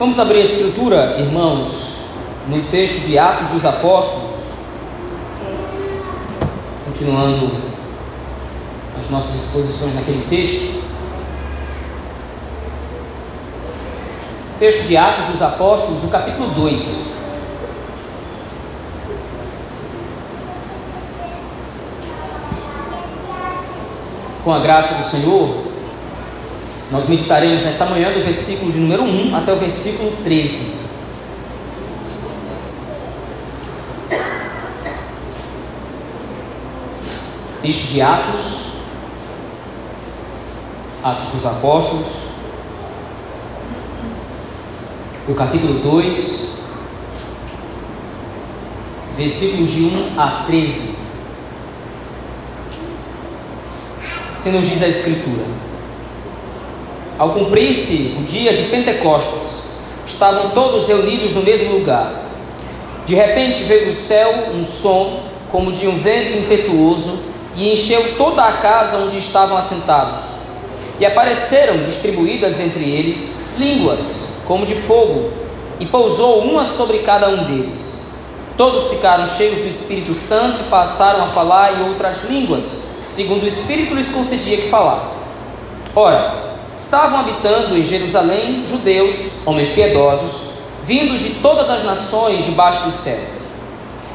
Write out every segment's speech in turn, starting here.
Vamos abrir a escritura, irmãos, no texto de Atos dos Apóstolos, continuando as nossas exposições naquele texto. Texto de Atos dos Apóstolos, o capítulo 2. Com a graça do Senhor, nós meditaremos nessa manhã do versículo de número 1 até o versículo 13. Texto de Atos, Atos dos Apóstolos, o capítulo 2, versículos de 1 a 13. Assim nos diz a Escritura. Ao cumprir-se o dia de Pentecostes, estavam todos reunidos no mesmo lugar. De repente veio do céu um som, como de um vento impetuoso, e encheu toda a casa onde estavam assentados. E apareceram distribuídas entre eles línguas, como de fogo, e pousou uma sobre cada um deles. Todos ficaram cheios do Espírito Santo e passaram a falar em outras línguas, segundo o Espírito lhes concedia que falassem. Ora, estavam habitando em Jerusalém judeus, homens piedosos, vindos de todas as nações debaixo do céu.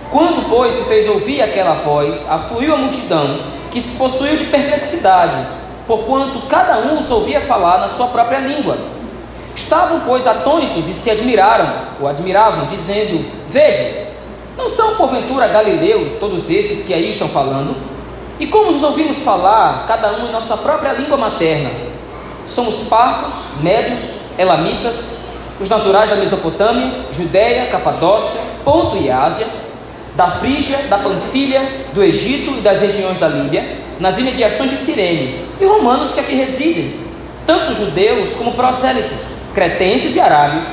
Quando, pois, se fez ouvir aquela voz, afluiu a multidão, que se possuiu de perplexidade, porquanto cada um os ouvia falar na sua própria língua. Estavam, pois, atônitos e se admiraram, ou admiravam, dizendo: Veja, não são porventura galileus todos esses que aí estão falando? E como os ouvimos falar, cada um em nossa própria língua materna? Somos partos, médios, elamitas, os naturais da Mesopotâmia, Judéia, Capadócia, Ponto e Ásia, da Frígia, da Panfilha, do Egito e das regiões da Líbia, nas imediações de Cirene, e romanos que aqui residem, tanto judeus como prosélitos, cretenses e arábios.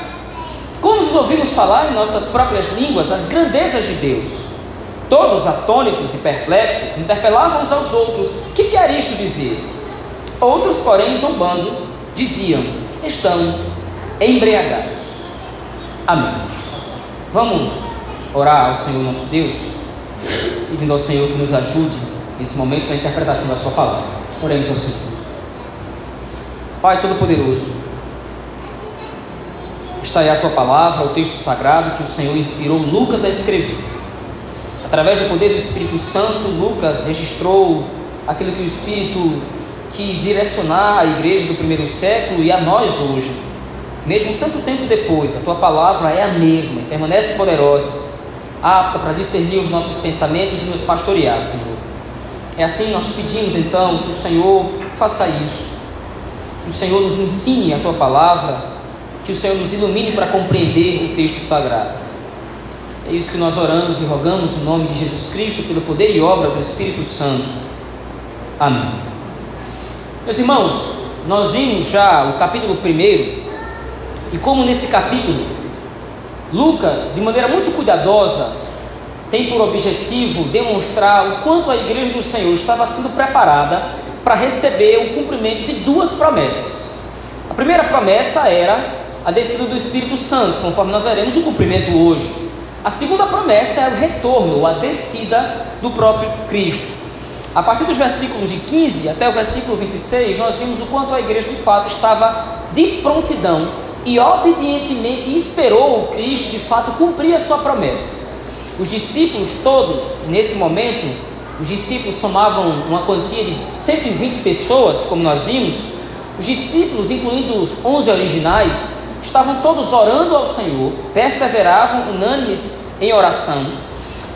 Como nos ouvimos falar em nossas próprias línguas as grandezas de Deus? Todos atônitos e perplexos interpelavam uns aos outros: Que quer isto dizer? Outros, porém, zombando, diziam: Estão embriagados. Amém. Vamos orar ao Senhor nosso Deus, pedindo ao Senhor que nos ajude nesse momento na interpretação da Sua palavra. Oremos ao Senhor. Pai Todo-Poderoso, está aí a Tua palavra, o texto sagrado que o Senhor inspirou Lucas a escrever. Através do poder do Espírito Santo, Lucas registrou aquilo que o Espírito quis direcionar a igreja do primeiro século e a nós hoje. Mesmo tanto tempo depois, a tua palavra é a mesma, permanece poderosa, apta para discernir os nossos pensamentos e nos pastorear, Senhor. É assim nós pedimos então que o Senhor faça isso, que o Senhor nos ensine a tua palavra, que o Senhor nos ilumine para compreender o texto sagrado. É isso que nós oramos e rogamos no nome de Jesus Cristo, pelo poder e obra do Espírito Santo. Amém. Meus irmãos, nós vimos já o capítulo 1 e como nesse capítulo Lucas, de maneira muito cuidadosa, tem por objetivo demonstrar o quanto a igreja do Senhor estava sendo preparada para receber o cumprimento de duas promessas. A primeira promessa era a descida do Espírito Santo, conforme nós veremos o cumprimento hoje. A segunda promessa é o retorno, a descida do próprio Cristo. A partir dos versículos de 15 até o versículo 26, nós vimos o quanto a igreja de fato estava de prontidão e obedientemente esperou o Cristo de fato cumprir a sua promessa. Os discípulos todos, nesse momento, os discípulos somavam uma quantia de 120 pessoas, como nós vimos. Os discípulos, incluindo os 11 originais, estavam todos orando ao Senhor, perseveravam unânimes em oração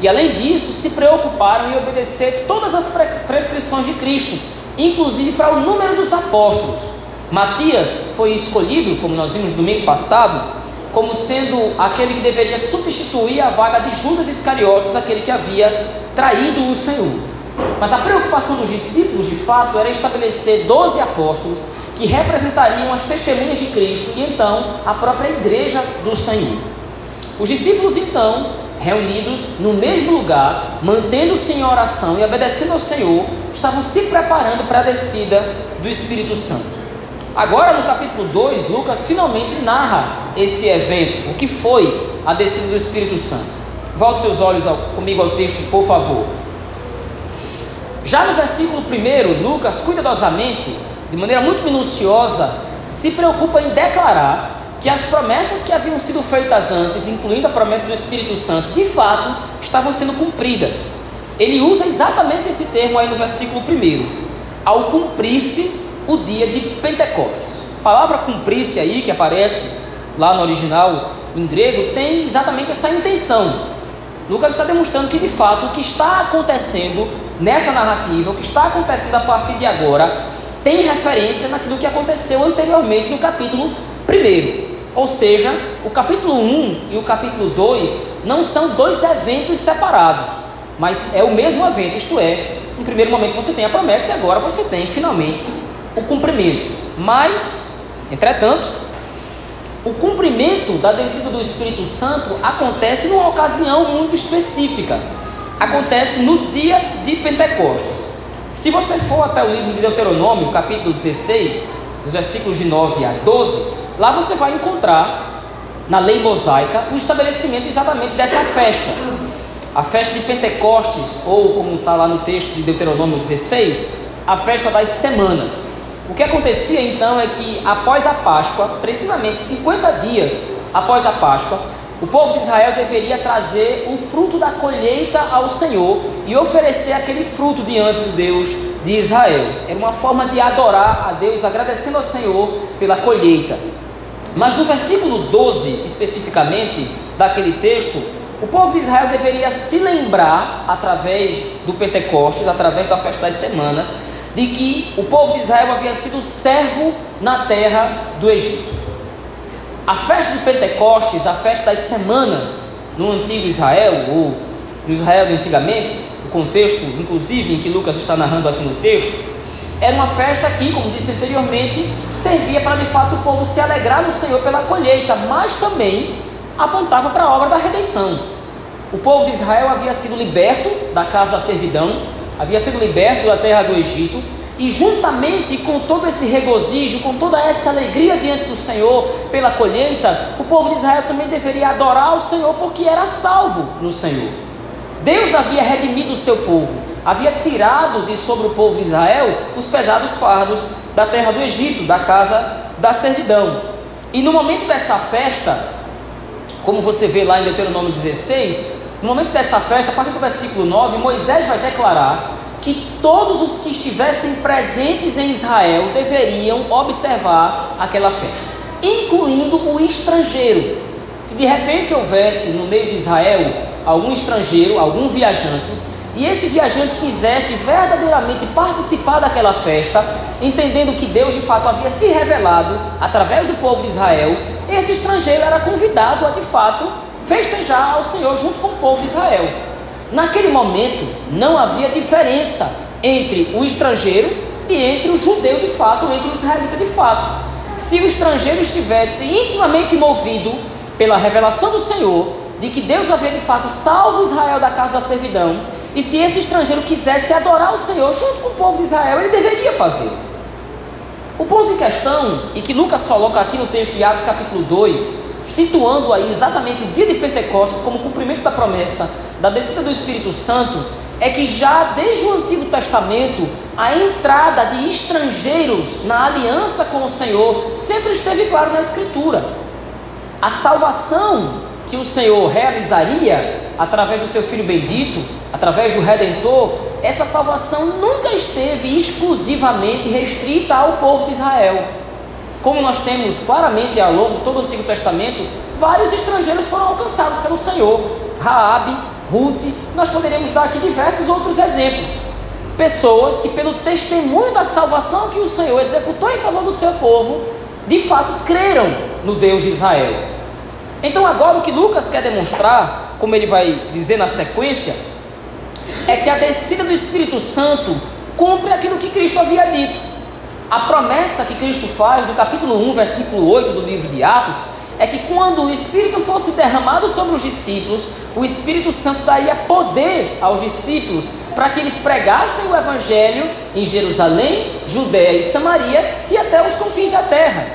e além disso, se preocuparam em obedecer todas as prescrições de Cristo, inclusive para o número dos apóstolos. Matias foi escolhido, como nós vimos no domingo passado, como sendo aquele que deveria substituir a vaga de Judas Iscariotes, aquele que havia traído o Senhor. Mas a preocupação dos discípulos, de fato, era estabelecer doze apóstolos que representariam as testemunhas de Cristo e então a própria igreja do Senhor. Os discípulos, então, reunidos no mesmo lugar, mantendo-se em oração e obedecendo ao Senhor, estavam se preparando para a descida do Espírito Santo. Agora, no capítulo 2, Lucas finalmente narra esse evento, o que foi a descida do Espírito Santo. Volte seus olhos ao, comigo ao texto, por favor. Já no versículo 1, Lucas, cuidadosamente, de maneira muito minuciosa, se preocupa em declarar que as promessas que haviam sido feitas antes, incluindo a promessa do Espírito Santo, de fato estavam sendo cumpridas. Ele usa exatamente esse termo aí no versículo 1, ao cumprir-se o dia de Pentecostes. A palavra cumprir-se aí, que aparece lá no original em grego, tem exatamente essa intenção. Lucas está demonstrando que de fato o que está acontecendo nessa narrativa, o que está acontecendo a partir de agora, tem referência naquilo que aconteceu anteriormente no capítulo 1. Ou seja, o capítulo 1 e o capítulo 2 não são dois eventos separados, mas é o mesmo evento, isto é, no primeiro momento você tem a promessa e agora você tem finalmente o cumprimento. Mas, entretanto, o cumprimento da descida do Espírito Santo acontece numa ocasião muito específica. Acontece no dia de Pentecostes. Se você for até o livro de Deuteronômio, capítulo 16, os versículos de 9 a 12, lá você vai encontrar na lei mosaica o estabelecimento exatamente dessa festa. A festa de Pentecostes, ou como está lá no texto de Deuteronômio 16, a festa das semanas. O que acontecia então é que após a Páscoa, precisamente 50 dias após a Páscoa, o povo de Israel deveria trazer o fruto da colheita ao Senhor e oferecer aquele fruto diante do Deus de Israel. Era uma forma de adorar a Deus, agradecendo ao Senhor pela colheita. Mas no versículo 12, especificamente, daquele texto, o povo de Israel deveria se lembrar, através do Pentecostes, através da festa das semanas, de que o povo de Israel havia sido servo na terra do Egito. A festa de Pentecostes, a festa das semanas no antigo Israel, ou no Israel de antigamente, o contexto, inclusive, em que Lucas está narrando aqui no texto, era uma festa que, como disse anteriormente, servia para de fato o povo se alegrar no Senhor pela colheita, mas também apontava para a obra da redenção. O povo de Israel havia sido liberto da casa da servidão, havia sido liberto da terra do Egito, e juntamente com todo esse regozijo, com toda essa alegria diante do Senhor pela colheita, o povo de Israel também deveria adorar o Senhor porque era salvo no Senhor. Deus havia redimido o seu povo, havia tirado de sobre o povo de Israel os pesados fardos da terra do Egito, da casa da servidão. E no momento dessa festa, como você vê lá em Deuteronômio 16, no momento dessa festa, a partir do versículo 9, Moisés vai declarar que todos os que estivessem presentes em Israel deveriam observar aquela festa, incluindo o estrangeiro. Se de repente houvesse no meio de Israel algum estrangeiro, algum viajante, e esse viajante quisesse verdadeiramente participar daquela festa, entendendo que Deus de fato havia se revelado através do povo de Israel, esse estrangeiro era convidado a de fato festejar ao Senhor junto com o povo de Israel. Naquele momento, não havia diferença entre o estrangeiro e entre o judeu de fato, entre o israelita de fato. Se o estrangeiro estivesse intimamente movido pela revelação do Senhor, de que Deus havia de fato salvo Israel da casa da servidão, e se esse estrangeiro quisesse adorar o Senhor junto com o povo de Israel, ele deveria fazer. O ponto em questão, e que Lucas coloca aqui no texto de Atos capítulo 2, situando aí exatamente o dia de Pentecostes como cumprimento da promessa da descida do Espírito Santo, é que já desde o Antigo Testamento a entrada de estrangeiros na aliança com o Senhor sempre esteve claro na Escritura. A salvação que o Senhor realizaria através do seu Filho bendito, através do Redentor, essa salvação nunca esteve exclusivamente restrita ao povo de Israel. Como nós temos claramente ao longo de todo o Antigo Testamento, vários estrangeiros foram alcançados pelo Senhor. Raabe, Ruth, nós poderíamos dar aqui diversos outros exemplos. Pessoas que, pelo testemunho da salvação que o Senhor executou em favor do seu povo, de fato creram no Deus de Israel. Então, agora o que Lucas quer demonstrar, como ele vai dizer na sequência, é que a descida do Espírito Santo cumpre aquilo que Cristo havia dito. A promessa que Cristo faz no capítulo 1, versículo 8 do livro de Atos é que quando o Espírito fosse derramado sobre os discípulos, o Espírito Santo daria poder aos discípulos para que eles pregassem o Evangelho em Jerusalém, Judéia e Samaria e até os confins da terra.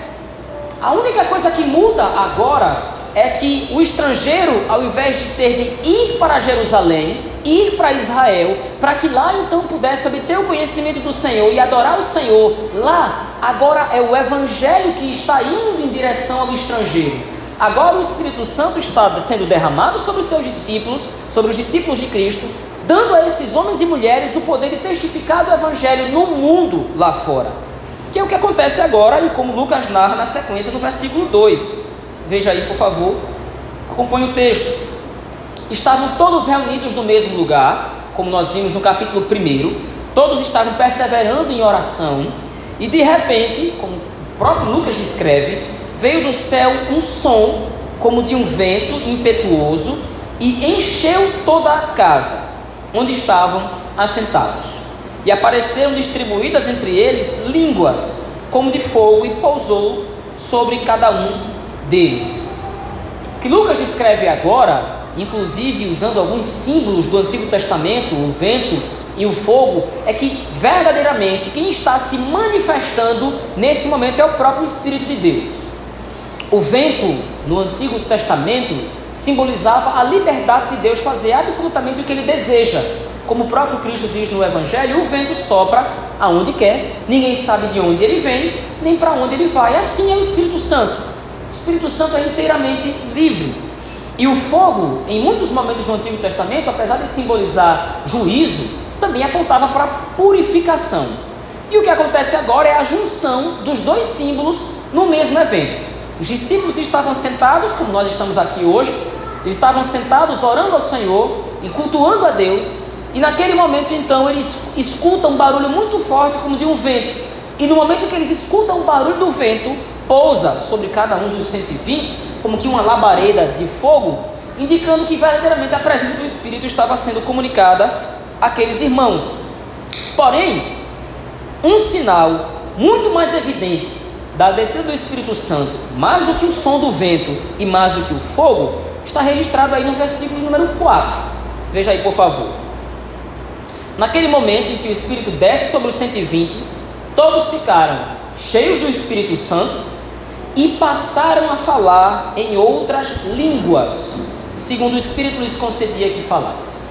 A única coisa que muda agora é que o estrangeiro, ao invés de ter de ir para Jerusalém, ir para Israel, para que lá então pudesse obter o conhecimento do Senhor e adorar o Senhor, lá agora é o Evangelho que está indo em direção ao estrangeiro. Agora o Espírito Santo está sendo derramado sobre os seus discípulos, sobre os discípulos de Cristo, dando a esses homens e mulheres o poder de testificar do Evangelho no mundo lá fora. Que é o que acontece agora e como Lucas narra na sequência no versículo 2. Veja aí, por favor. Acompanhe o texto. Estavam todos reunidos no mesmo lugar, como nós vimos no capítulo 1. Todos estavam perseverando em oração. E de repente, como o próprio Lucas descreve, veio do céu um som como de um vento impetuoso e encheu toda a casa onde estavam assentados. E apareceram distribuídas entre eles línguas como de fogo e pousou sobre cada um deles. O que Lucas descreve agora, inclusive usando alguns símbolos do Antigo Testamento, o vento e o fogo, é que verdadeiramente quem está se manifestando nesse momento é o próprio Espírito de Deus. O vento no Antigo Testamento simbolizava a liberdade de Deus fazer absolutamente o que ele deseja. Como o próprio Cristo diz no Evangelho, o vento sopra aonde quer, ninguém sabe de onde ele vem, nem para onde ele vai. Assim é o Espírito Santo. O Espírito Santo é inteiramente livre. E o fogo, em muitos momentos do Antigo Testamento, apesar de simbolizar juízo, também apontava para purificação. E o que acontece agora é a junção dos dois símbolos no mesmo evento. Os discípulos estavam sentados, como nós estamos aqui hoje, estavam sentados orando ao Senhor e cultuando a Deus, e naquele momento então eles escutam um barulho muito forte, como de um vento. E no momento que eles escutam o barulho do vento, pousa sobre cada um dos 120, como que uma labareda de fogo, indicando que verdadeiramente a presença do Espírito estava sendo comunicada àqueles irmãos. Porém, um sinal muito mais evidente da descida do Espírito Santo, mais do que o som do vento e mais do que o fogo, está registrado aí no versículo número 4. Veja aí, por favor. Naquele momento em que o Espírito desce sobre os 120, todos ficaram cheios do Espírito Santo e passaram a falar em outras línguas, segundo o Espírito lhes concedia que falasse.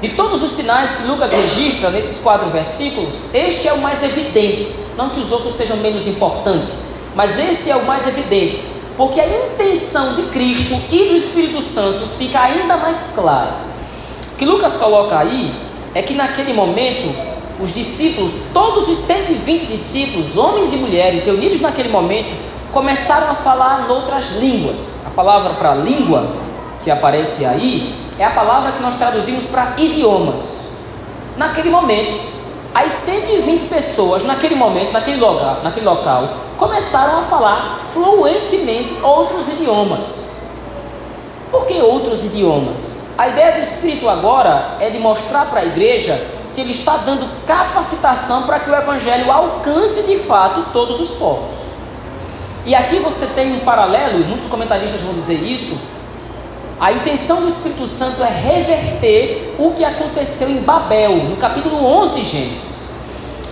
De todos os sinais que Lucas registra nesses quatro versículos, este é o mais evidente. Não que os outros sejam menos importantes, mas esse é o mais evidente, porque a intenção de Cristo e do Espírito Santo fica ainda mais clara. O que Lucas coloca aí é que naquele momento, os discípulos, todos os 120 discípulos, homens e mulheres reunidos naquele momento, começaram a falar noutras línguas. A palavra para língua que aparece aí é a palavra que nós traduzimos para idiomas. Naquele momento, as 120 pessoas, naquele momento, naquele local, naquele local, começaram a falar fluentemente outros idiomas. Por que outros idiomas? A ideia do Espírito agora é de mostrar para a igreja que ele está dando capacitação para que o Evangelho alcance de fato todos os povos. E aqui você tem um paralelo, e muitos comentaristas vão dizer isso. A intenção do Espírito Santo é reverter o que aconteceu em Babel, no capítulo 11 de Gênesis.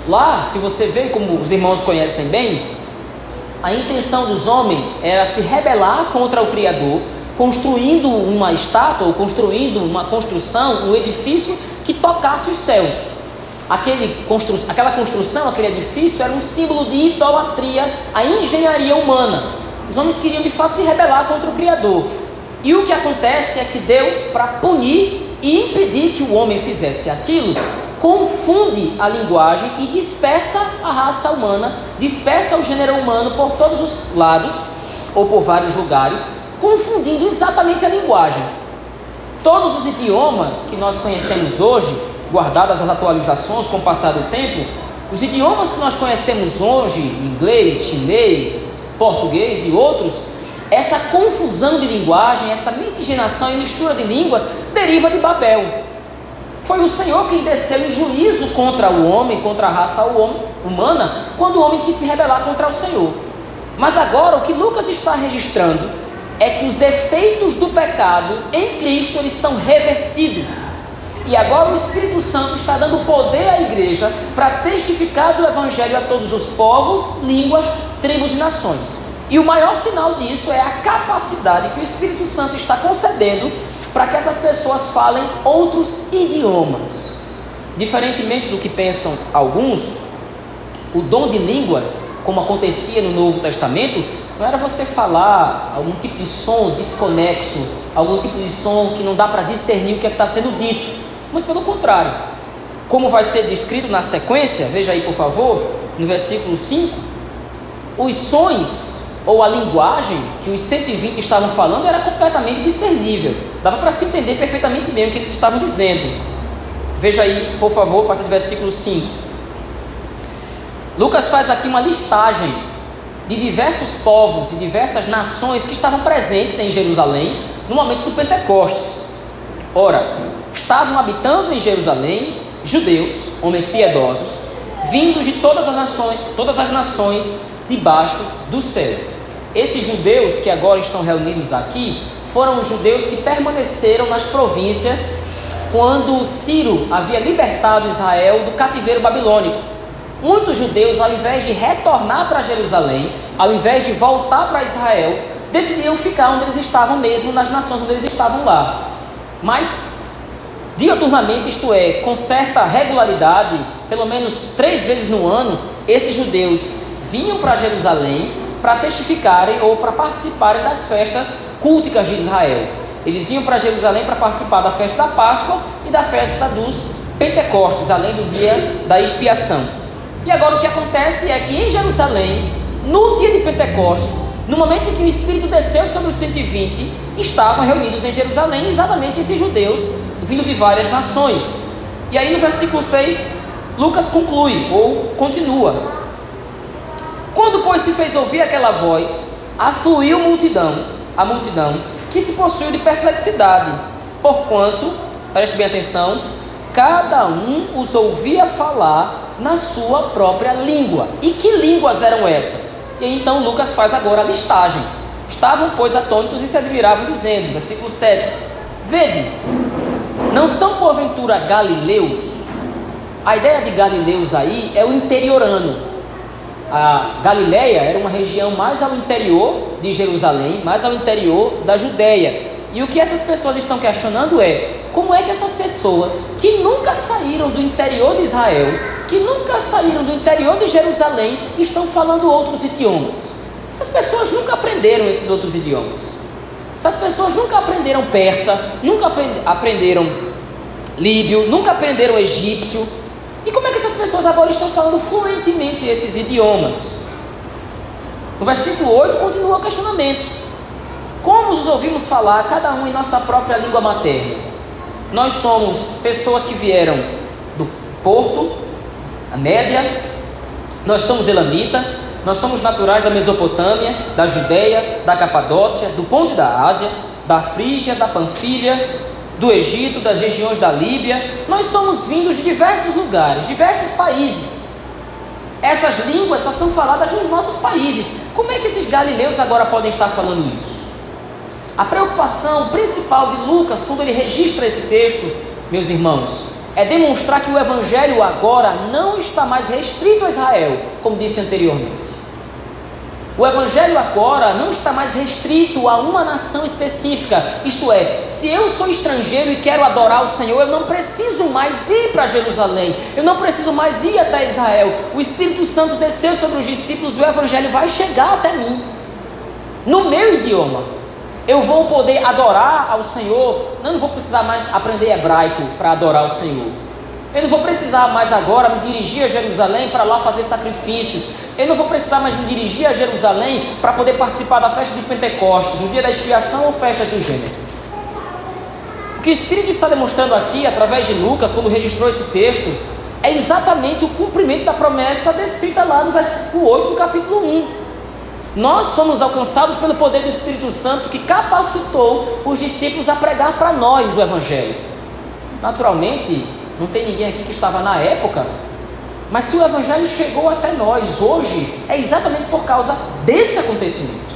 Lá, se você vê como os irmãos conhecem bem, a intenção dos homens era se rebelar contra o Criador, construindo uma estátua ou construindo uma construção, um edifício que tocasse os céus. Aquele constru... Aquela construção, aquele edifício era um símbolo de idolatria à engenharia humana. Os homens queriam de fato se rebelar contra o Criador. E o que acontece é que Deus, para punir e impedir que o homem fizesse aquilo, confunde a linguagem e dispersa a raça humana, dispersa o gênero humano por todos os lados ou por vários lugares, confundindo exatamente a linguagem. Todos os idiomas que nós conhecemos hoje guardadas as atualizações com o passar do tempo, os idiomas que nós conhecemos hoje, inglês, chinês, português e outros, essa confusão de linguagem, essa miscigenação e mistura de línguas deriva de Babel. Foi o Senhor quem desceu em juízo contra o homem, contra a raça humana, quando o homem quis se rebelar contra o Senhor. Mas agora o que Lucas está registrando é que os efeitos do pecado em Cristo eles são revertidos. E agora o Espírito Santo está dando poder à igreja para testificar do Evangelho a todos os povos, línguas, tribos e nações. E o maior sinal disso é a capacidade que o Espírito Santo está concedendo para que essas pessoas falem outros idiomas. Diferentemente do que pensam alguns, o dom de línguas, como acontecia no Novo Testamento, não era você falar algum tipo de som desconexo, algum tipo de som que não dá para discernir o que é está sendo dito. Muito pelo contrário. Como vai ser descrito na sequência, veja aí por favor, no versículo 5, os sons ou a linguagem que os 120 estavam falando era completamente discernível. Dava para se entender perfeitamente bem o que eles estavam dizendo. Veja aí, por favor, a partir do versículo 5. Lucas faz aqui uma listagem de diversos povos e diversas nações que estavam presentes em Jerusalém no momento do Pentecostes. Ora, estavam habitando em Jerusalém judeus, homens piedosos, vindos de todas as nações, todas as nações debaixo do céu. Esses judeus que agora estão reunidos aqui foram os judeus que permaneceram nas províncias quando Ciro havia libertado Israel do cativeiro babilônico. Muitos judeus, ao invés de retornar para Jerusalém, ao invés de voltar para Israel, decidiram ficar onde eles estavam mesmo, nas nações onde eles estavam lá. Mas dioturnamente, isto é, com certa regularidade, pelo menos três vezes no ano, esses judeus vinham para Jerusalém para testificarem ou para participarem das festas culticas de Israel. Eles vinham para Jerusalém para participar da festa da Páscoa e da festa dos Pentecostes, além do dia da expiação. E agora o que acontece é que em Jerusalém, no dia de Pentecostes, no momento em que o Espírito desceu sobre os 120, estavam reunidos em Jerusalém exatamente esses judeus vindo de várias nações. E aí no versículo 6, Lucas conclui ou continua: Quando, pois, se fez ouvir aquela voz, afluiu multidão, a multidão, que se possuiu de perplexidade, porquanto, preste bem atenção, cada um os ouvia falar na sua própria língua. E que línguas eram essas? E aí, então Lucas faz agora a listagem. Estavam, pois, atônitos e se admiravam, dizendo, versículo 7: Vede, não são porventura galileus? A ideia de galileus aí é o interiorano. A Galileia era uma região mais ao interior de Jerusalém, mais ao interior da Judéia. E o que essas pessoas estão questionando é como é que essas pessoas que nunca saíram do interior de Israel, que nunca saíram do interior de Jerusalém, estão falando outros idiomas. Essas pessoas nunca aprenderam esses outros idiomas. Essas pessoas nunca aprenderam persa, nunca aprenderam líbio, nunca aprenderam egípcio. E como é que essas pessoas agora estão falando fluentemente esses idiomas? No versículo 8 continua o questionamento: Como os ouvimos falar, cada um em nossa própria língua materna? Nós somos pessoas que vieram do Porto, a Média, nós somos elamitas, nós somos naturais da Mesopotâmia, da Judéia, da Capadócia, do Ponto da Ásia, da Frígia, da Panfilha, do Egito, das regiões da Líbia. Nós somos vindos de diversos lugares, diversos países. Essas línguas só são faladas nos nossos países. Como é que esses galileus agora podem estar falando isso? A preocupação principal de Lucas, quando ele registra esse texto, meus irmãos, é demonstrar que o evangelho agora não está mais restrito a Israel, como disse anteriormente. O evangelho agora não está mais restrito a uma nação específica. Isto é, se eu sou estrangeiro e quero adorar o Senhor, eu não preciso mais ir para Jerusalém. Eu não preciso mais ir até Israel. O Espírito Santo desceu sobre os discípulos e o evangelho vai chegar até mim. No meu idioma. Eu vou poder adorar ao Senhor. Eu não vou precisar mais aprender hebraico para adorar o Senhor. Eu não vou precisar mais agora me dirigir a Jerusalém para lá fazer sacrifícios. Eu não vou precisar mais me dirigir a Jerusalém para poder participar da festa de Pentecostes, no dia da expiação ou festa do gênero. O que o Espírito está demonstrando aqui, através de Lucas, quando registrou esse texto, é exatamente o cumprimento da promessa descrita lá no versículo 8 do capítulo 1. Nós fomos alcançados pelo poder do Espírito Santo que capacitou os discípulos a pregar para nós o Evangelho. Naturalmente, não tem ninguém aqui que estava na época, mas se o Evangelho chegou até nós hoje, é exatamente por causa desse acontecimento.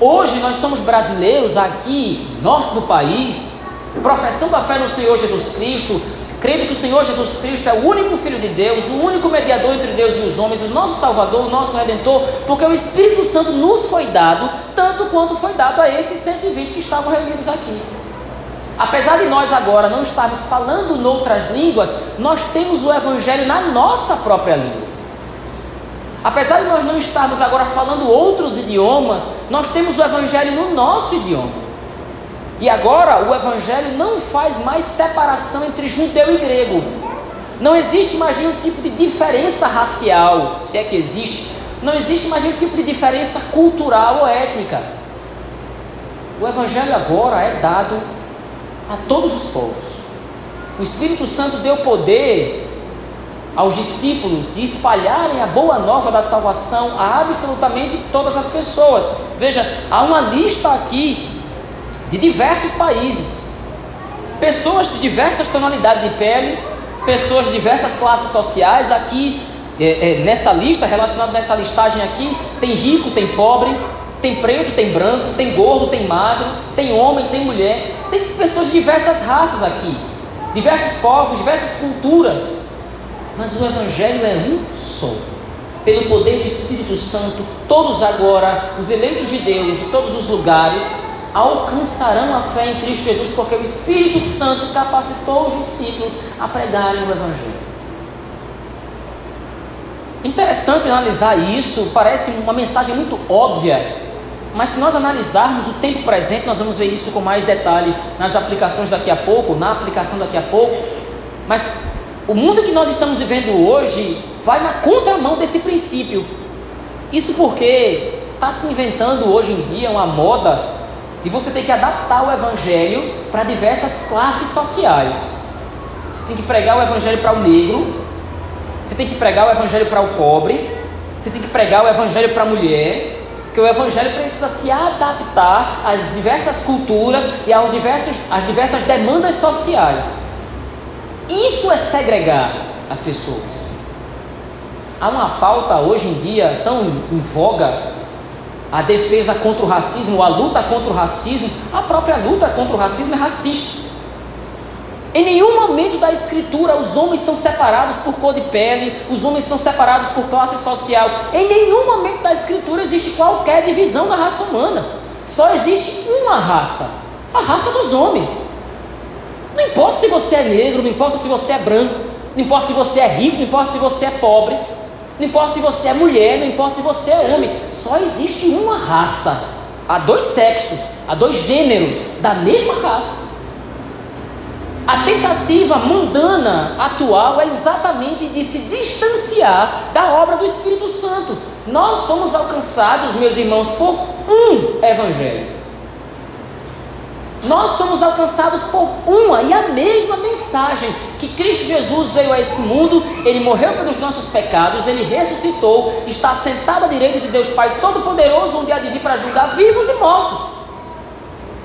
hoje nós somos brasileiros aqui, norte do país, professando a fé no Senhor Jesus Cristo, crendo que o Senhor Jesus Cristo é o único Filho de Deus, o único mediador entre Deus e os homens, o nosso Salvador, o nosso Redentor, porque o Espírito Santo nos foi dado, tanto quanto foi dado a esses 120 que estavam reunidos aqui. Apesar de nós agora não estarmos falando noutras línguas, nós temos o Evangelho na nossa própria língua. Apesar de nós não estarmos agora falando outros idiomas, nós temos o Evangelho no nosso idioma. E agora o Evangelho não faz mais separação entre judeu e grego. Não existe mais nenhum tipo de diferença racial, se é que existe. Não existe mais nenhum tipo de diferença cultural ou étnica. O Evangelho agora é dado a todos os povos. O Espírito Santo deu poder aos discípulos de espalharem a boa nova da salvação a absolutamente todas as pessoas. Veja, há uma lista aqui de diversos países, pessoas de diversas tonalidades de pele, pessoas de diversas classes sociais. Aqui, é, é, nessa lista, relacionado nessa listagem aqui, tem rico, tem pobre, tem preto, tem branco, tem gordo, tem magro, tem homem, tem mulher, tem pessoas de diversas raças aqui, diversos povos, diversas culturas. Mas o Evangelho é um só. Pelo poder do Espírito Santo, todos agora, os eleitos de Deus de todos os lugares, alcançarão a fé em Cristo Jesus, porque o Espírito Santo capacitou os discípulos a pregarem o Evangelho. Interessante analisar isso, parece uma mensagem muito óbvia, mas se nós analisarmos o tempo presente, nós vamos ver isso com mais detalhe nas aplicações daqui a pouco, na aplicação daqui a pouco. Mas o mundo que nós estamos vivendo hoje vai na contramão desse princípio. Isso porque está se inventando hoje em dia uma moda de você ter que adaptar o evangelho para diversas classes sociais. Você tem que pregar o evangelho para o negro, você tem que pregar o evangelho para o pobre, você tem que pregar o evangelho para a mulher, porque o evangelho precisa se adaptar às diversas culturas e aos diversos, às diversas demandas sociais. Isso é segregar as pessoas. Há uma pauta hoje em dia tão em voga a defesa contra o racismo, a luta contra o racismo, a própria luta contra o racismo é racista. Em nenhum momento da escritura os homens são separados por cor de pele, os homens são separados por classe social. Em nenhum momento da escritura existe qualquer divisão da raça humana. Só existe uma raça, a raça dos homens. Não importa se você é negro, não importa se você é branco, não importa se você é rico, não importa se você é pobre, não importa se você é mulher, não importa se você é homem, só existe uma raça. Há dois sexos, há dois gêneros da mesma raça. A tentativa mundana atual é exatamente de se distanciar da obra do Espírito Santo. Nós somos alcançados, meus irmãos, por um evangelho. Nós somos alcançados por uma e a mesma mensagem: que Cristo Jesus veio a esse mundo, ele morreu pelos nossos pecados, ele ressuscitou, está sentado à direita de Deus Pai Todo-Poderoso, onde há de vir para julgar vivos e mortos.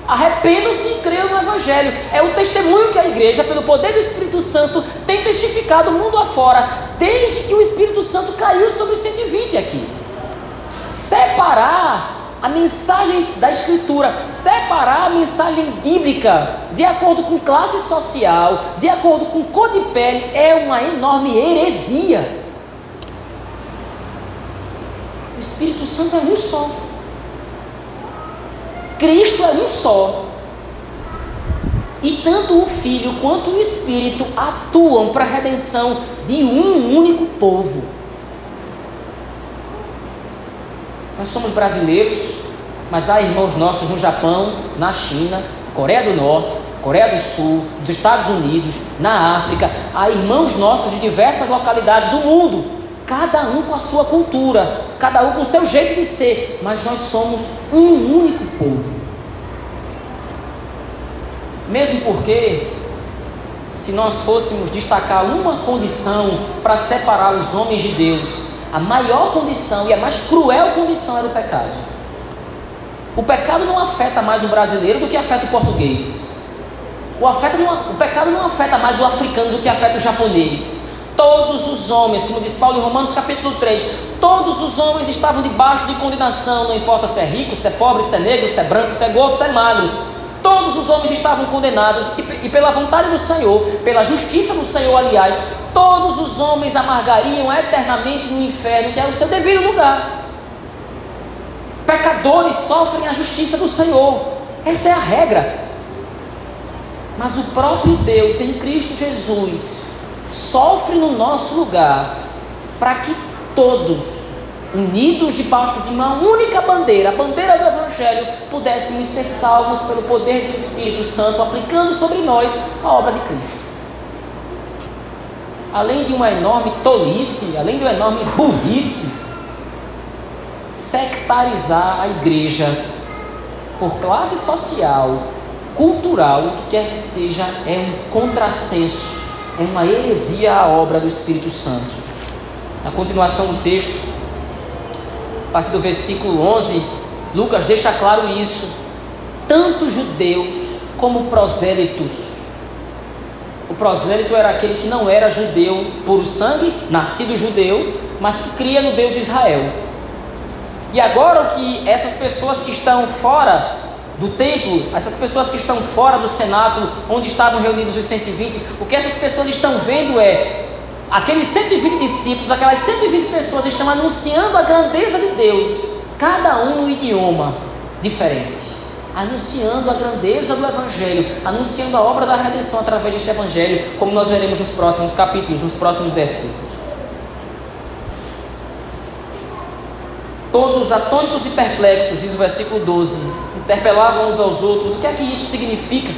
Arrependam-se e creiam no Evangelho. É o testemunho que a igreja, pelo poder do Espírito Santo, tem testificado mundo afora, desde que o Espírito Santo caiu sobre os 120 aqui. Separar a mensagem da Escritura, separar a mensagem bíblica de acordo com classe social, de acordo com cor de pele, é uma enorme heresia. O Espírito Santo é um só. Cristo é um só. E tanto o Filho quanto o Espírito atuam para a redenção de um único povo. Nós somos brasileiros, mas há irmãos nossos no Japão, na China, Coreia do Norte, Coreia do Sul, nos Estados Unidos, na África. Há irmãos nossos de diversas localidades do mundo, cada um com a sua cultura, cada um com o seu jeito de ser, mas nós somos um único povo. Mesmo porque, se nós fôssemos destacar uma condição para separar os homens de Deus, a maior condição e a mais cruel condição era o pecado. O pecado não afeta mais o brasileiro do que afeta o português. O, afeta não, o pecado não afeta mais o africano do que afeta o japonês. Todos os homens, como diz Paulo em Romanos capítulo 3, todos os homens estavam debaixo de condenação, não importa se é rico, se é pobre, se é negro, se é branco, se é gordo, se é magro. Todos os homens estavam condenados, e pela vontade do Senhor, pela justiça do Senhor, aliás, todos os homens amargariam eternamente no inferno, que é o seu devido lugar. Pecadores sofrem a justiça do Senhor, essa é a regra. Mas o próprio Deus em Cristo Jesus sofre no nosso lugar, para que todos, unidos debaixo de uma única bandeira, a bandeira do Evangelho, pudéssemos ser salvos pelo poder do Espírito Santo, aplicando sobre nós a obra de Cristo. Além de uma enorme tolice, além de uma enorme burrice, sectarizar a igreja por classe social, cultural, o que quer que seja, é um contrassenso uma heresia à obra do Espírito Santo. Na continuação do texto, a partir do versículo 11, Lucas deixa claro isso. Tanto judeus como prosélitos. O prosélito era aquele que não era judeu por sangue, nascido judeu, mas que cria no Deus de Israel. E agora o que essas pessoas que estão fora do templo, essas pessoas que estão fora do cenáculo, onde estavam reunidos os 120, o que essas pessoas estão vendo é aqueles 120 discípulos, aquelas 120 pessoas estão anunciando a grandeza de Deus, cada um no idioma diferente, anunciando a grandeza do Evangelho, anunciando a obra da redenção através deste Evangelho, como nós veremos nos próximos capítulos, nos próximos versículos. Todos atônitos e perplexos, diz o versículo 12, interpelavam uns aos outros: o que é que isso significa?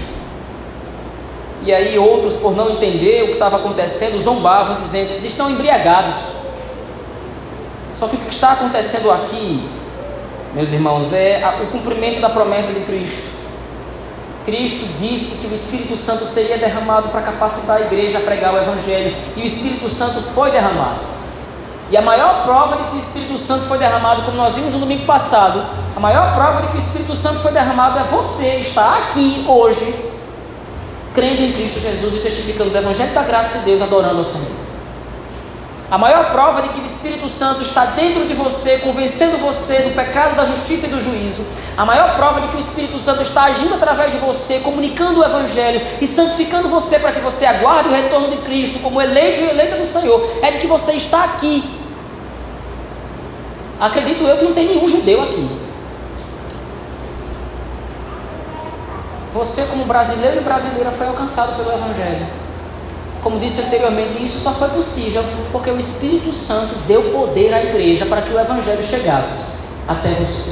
E aí outros, por não entender o que estava acontecendo, zombavam, dizendo: eles estão embriagados. Só que o que está acontecendo aqui, meus irmãos, é o cumprimento da promessa de Cristo. Cristo disse que o Espírito Santo seria derramado para capacitar a igreja a pregar o Evangelho, e o Espírito Santo foi derramado. E a maior prova de que o Espírito Santo foi derramado, como nós vimos no domingo passado, a maior prova de que o Espírito Santo foi derramado é você estar aqui hoje, crendo em Cristo Jesus e testificando do Evangelho da graça de Deus, adorando o Senhor. A maior prova de que o Espírito Santo está dentro de você, convencendo você do pecado, da justiça e do juízo. A maior prova de que o Espírito Santo está agindo através de você, comunicando o Evangelho e santificando você para que você aguarde o retorno de Cristo como eleito e eleita do Senhor, é de que você está aqui Acredito eu que não tem nenhum judeu aqui. Você, como brasileiro e brasileira, foi alcançado pelo Evangelho. Como disse anteriormente, isso só foi possível porque o Espírito Santo deu poder à igreja para que o Evangelho chegasse até você.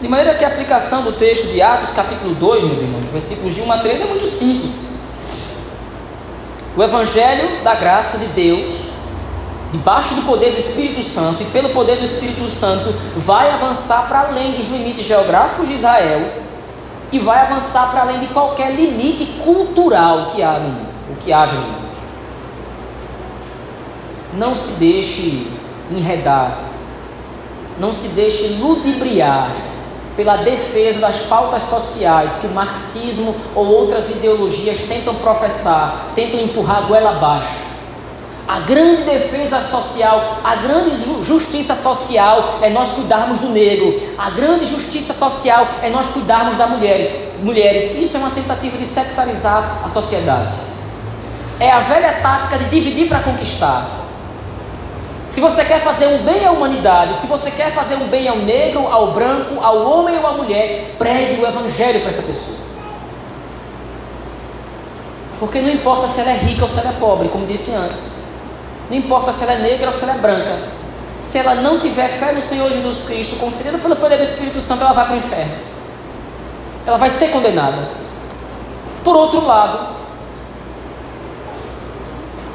De maneira que a aplicação do texto de Atos, capítulo 2, meus irmãos, versículos de 1 a 3, é muito simples. O Evangelho da graça de Deus debaixo do poder do Espírito Santo e pelo poder do Espírito Santo, vai avançar para além dos limites geográficos de Israel e vai avançar para além de qualquer limite cultural que há no mundo, o que haja no mundo. Não se deixe enredar, não se deixe ludibriar pela defesa das pautas sociais que o marxismo ou outras ideologias tentam professar, tentam empurrar a goela abaixo a grande defesa social, a grande justiça social é nós cuidarmos do negro. A grande justiça social é nós cuidarmos da mulher. Mulheres, isso é uma tentativa de sectarizar a sociedade. É a velha tática de dividir para conquistar. Se você quer fazer um bem à humanidade, se você quer fazer um bem ao negro, ao branco, ao homem ou à mulher, pregue o evangelho para essa pessoa. Porque não importa se ela é rica ou se ela é pobre, como disse antes. Não importa se ela é negra ou se ela é branca. Se ela não tiver fé no Senhor Jesus Cristo, concedida pelo poder do Espírito Santo, ela vai para o inferno. Ela vai ser condenada. Por outro lado,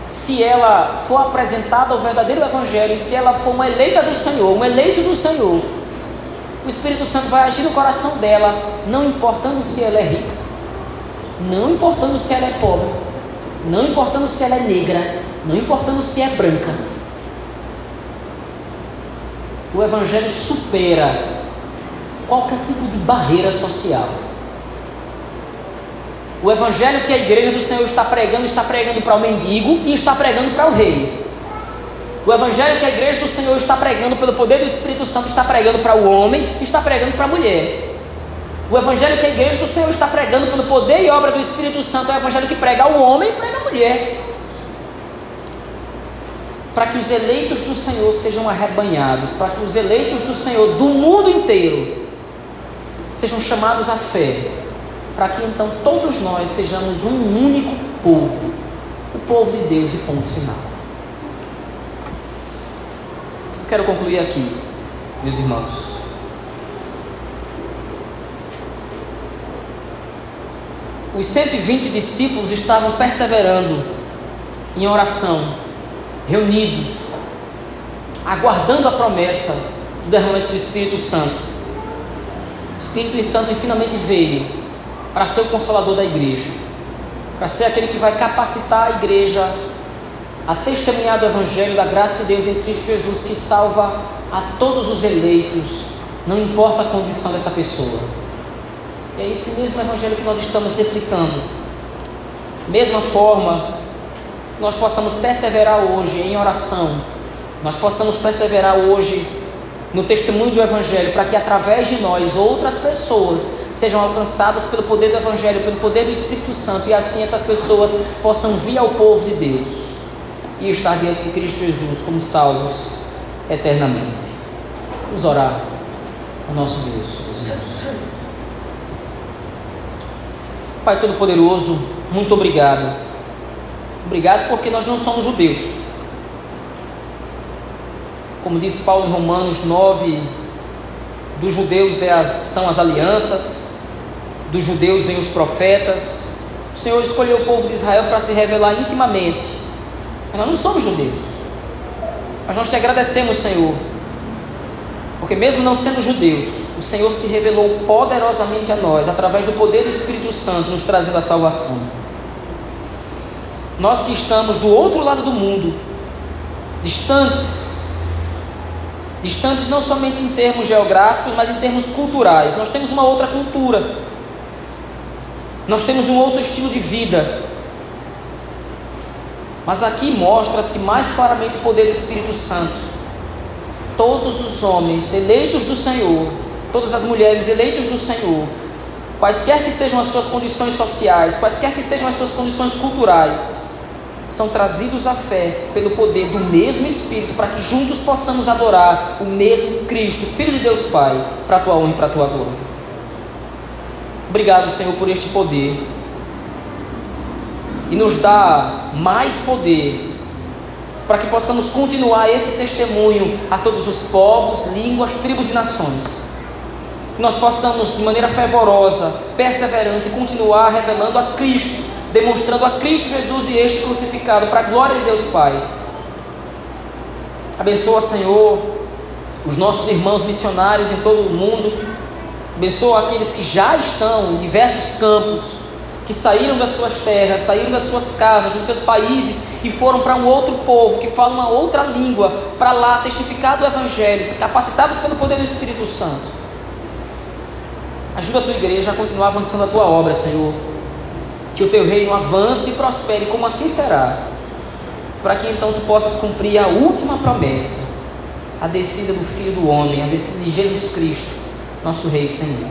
se ela for apresentada ao verdadeiro Evangelho, se ela for uma eleita do Senhor, um eleito do Senhor, o Espírito Santo vai agir no coração dela, não importando se ela é rica, não importando se ela é pobre, não importando se ela é negra, não importando se é branca. O Evangelho supera qualquer tipo de barreira social. O evangelho que a igreja do Senhor está pregando, está pregando para o mendigo e está pregando para o rei. O evangelho que a igreja do Senhor está pregando pelo poder do Espírito Santo está pregando para o homem, está pregando para a mulher. O evangelho que a igreja do Senhor está pregando pelo poder e obra do Espírito Santo é o evangelho que prega ao homem e prega à mulher. Para que os eleitos do Senhor sejam arrebanhados, para que os eleitos do Senhor do mundo inteiro sejam chamados à fé, para que então todos nós sejamos um único povo, o povo de Deus e ponto final. Quero concluir aqui, meus irmãos. Os 120 discípulos estavam perseverando em oração, reunidos, aguardando a promessa do derramamento do Espírito Santo. O Espírito Santo finalmente veio para ser o consolador da igreja, para ser aquele que vai capacitar a igreja a testemunhar do Evangelho da graça de Deus em Cristo Jesus, que salva a todos os eleitos, não importa a condição dessa pessoa. E é esse mesmo Evangelho que nós estamos replicando. Mesma forma, nós possamos perseverar hoje em oração, nós possamos perseverar hoje no testemunho do Evangelho, para que através de nós outras pessoas sejam alcançadas pelo poder do Evangelho, pelo poder do Espírito Santo, e assim essas pessoas possam vir ao povo de Deus e estar diante de Cristo Jesus como salvos eternamente. Vamos orar ao nosso Deus. Pai Todo-Poderoso, muito obrigado. Obrigado porque nós não somos judeus. Como disse Paulo em Romanos 9, dos judeus é as, são as alianças, dos judeus vêm os profetas. O Senhor escolheu o povo de Israel para se revelar intimamente nós não somos judeus. Mas nós te agradecemos, Senhor, porque mesmo não sendo judeus, o Senhor se revelou poderosamente a nós, através do poder do Espírito Santo, nos trazendo a salvação. Nós que estamos do outro lado do mundo, distantes, distantes não somente em termos geográficos, mas em termos culturais. Nós temos uma outra cultura, nós temos um outro estilo de vida, mas aqui mostra-se mais claramente o poder do Espírito Santo. Todos os homens eleitos do Senhor, todas as mulheres eleitas do Senhor, quaisquer que sejam as suas condições sociais, quaisquer que sejam as suas condições culturais, são trazidos à fé pelo poder do mesmo Espírito, para que juntos possamos adorar o mesmo Cristo, Filho de Deus Pai, para a tua honra e para a tua glória. Obrigado, Senhor, por este poder e nos dá mais poder para que possamos continuar esse testemunho a todos os povos, línguas, tribos e nações. Que nós possamos, de maneira fervorosa, perseverante, continuar revelando a Cristo, demonstrando a Cristo Jesus e este crucificado, para a glória de Deus Pai. Abençoa, Senhor, os nossos irmãos missionários em todo o mundo. Abençoa aqueles que já estão em diversos campos que saíram das suas terras, saíram das suas casas, dos seus países e foram para um outro povo que fala uma outra língua, para lá testificar do Evangelho, capacitados pelo poder do Espírito Santo. Ajuda a tua igreja a continuar avançando a tua obra, Senhor. Que o teu reino avance e prospere, como assim será, para que então tu possas cumprir a última promessa, a descida do Filho do Homem, a descida de Jesus Cristo, nosso Rei e Senhor.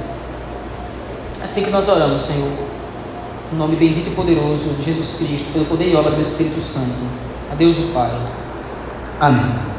Assim que nós oramos, Senhor. No nome bendito e poderoso de Jesus Cristo, pelo poder e obra do Espírito Santo. A Deus o Pai. Amém.